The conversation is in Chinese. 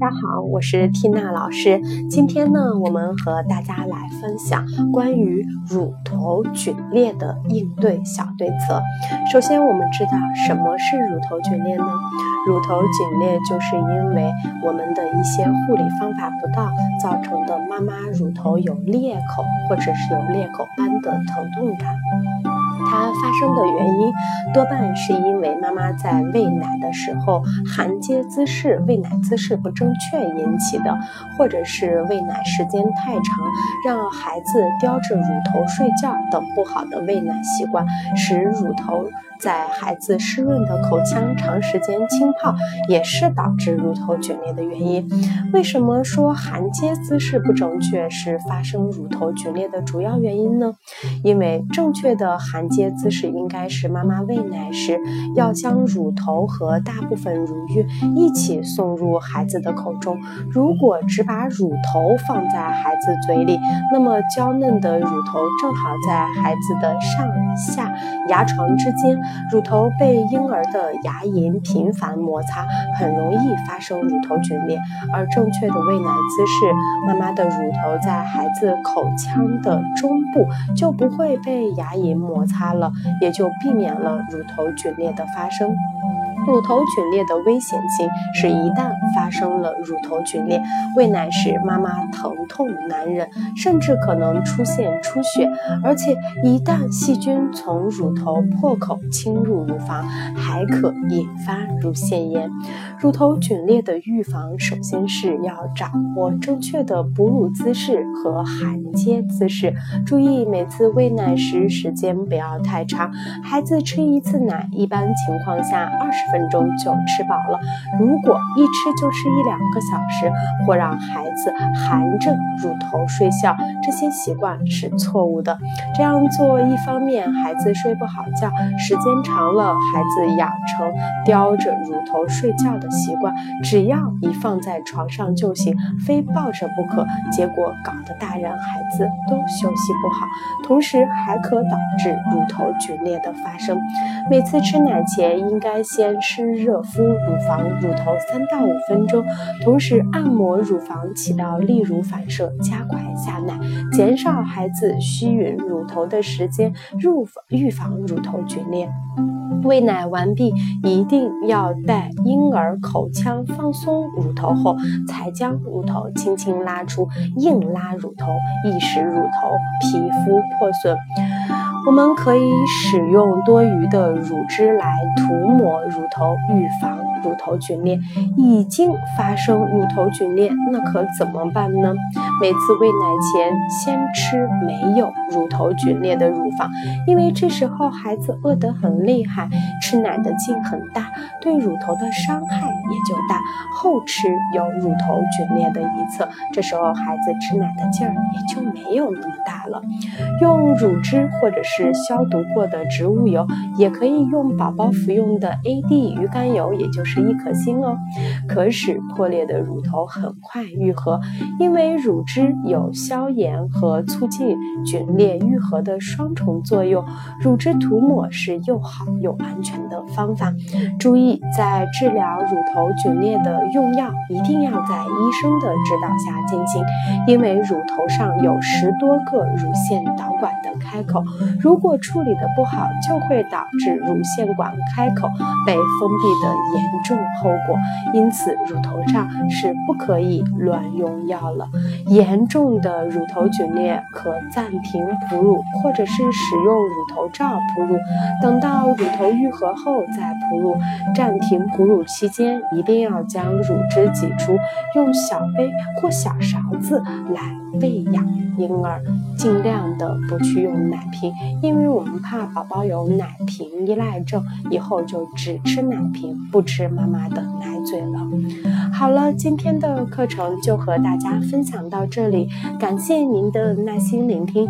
大家好，我是缇娜老师。今天呢，我们和大家来分享关于乳头皲裂的应对小对策。首先，我们知道什么是乳头皲裂呢？乳头皲裂就是因为我们的一些护理方法不当造成的，妈妈乳头有裂口或者是有裂口般的疼痛感。它发生的原因多半是因为妈妈在喂奶的时候含接姿势、喂奶姿势不正确引起的，或者是喂奶时间太长，让孩子叼着乳头睡觉等不好的喂奶习惯，使乳头。在孩子湿润的口腔长时间浸泡，也是导致乳头皲裂的原因。为什么说含接姿势不正确是发生乳头皲裂的主要原因呢？因为正确的含接姿势应该是妈妈喂奶时要将乳头和大部分乳晕一起送入孩子的口中。如果只把乳头放在孩子嘴里，那么娇嫩的乳头正好在孩子的上下牙床之间。乳头被婴儿的牙龈频繁摩擦，很容易发生乳头皲裂。而正确的喂奶姿势，妈妈的乳头在孩子口腔的中部，就不会被牙龈摩擦了，也就避免了乳头皲裂的发生。乳头皲裂的危险性是一旦发生了乳头皲裂，喂奶时妈妈疼痛难忍，甚至可能出现出血，而且一旦细菌从乳头头破口侵入乳房，还可引发乳腺炎。乳头皲裂的预防，首先是要掌握正确的哺乳姿势和含接姿势，注意每次喂奶时时间不要太长，孩子吃一次奶，一般情况下二十分。钟就吃饱了。如果一吃就吃一两个小时，或让孩子含着乳头睡觉，这些习惯是错误的。这样做一方面孩子睡不好觉，时间长了，孩子养成叼着乳头睡觉的习惯，只要一放在床上就行，非抱着不可。结果搞得大人孩子都休息不好，同时还可导致乳头皲裂的发生。每次吃奶前应该先。湿热敷乳房乳头三到五分钟，同时按摩乳房起到利乳反射，加快下奶，减少孩子吸吮乳头的时间，入预防乳头皲裂。喂奶完毕，一定要待婴儿口腔放松乳头后，才将乳头轻轻拉出。硬拉乳头易使乳头皮肤破损。我们可以使用多余的乳汁来涂抹乳头，预防。乳头皲裂已经发生乳头皲裂，那可怎么办呢？每次喂奶前先吃没有乳头皲裂的乳房，因为这时候孩子饿得很厉害，吃奶的劲很大，对乳头的伤害也就大。后吃有乳头皲裂的一侧，这时候孩子吃奶的劲儿也就没有那么大了。用乳汁或者是消毒过的植物油，也可以用宝宝服用的 AD 鱼肝油，也就是。是一颗星哦，可使破裂的乳头很快愈合，因为乳汁有消炎和促进皲裂愈合的双重作用。乳汁涂抹是又好又安全的方法。注意，在治疗乳头皲裂的用药一定要在医生的指导下进行，因为乳头上有十多个乳腺导管的开口，如果处理的不好，就会导致乳腺管开口被封闭的严。重后果，因此乳头上是不可以乱用药了。严重的乳头皲裂可暂停哺乳，或者是使用乳头罩哺乳，等到乳头愈合后再哺乳。暂停哺乳期间，一定要将乳汁挤出，用小杯或小勺子来喂养婴儿，尽量的不去用奶瓶，因为我们怕宝宝有奶瓶依赖症，以后就只吃奶瓶不吃。妈妈的奶嘴了。好了，今天的课程就和大家分享到这里，感谢您的耐心聆听。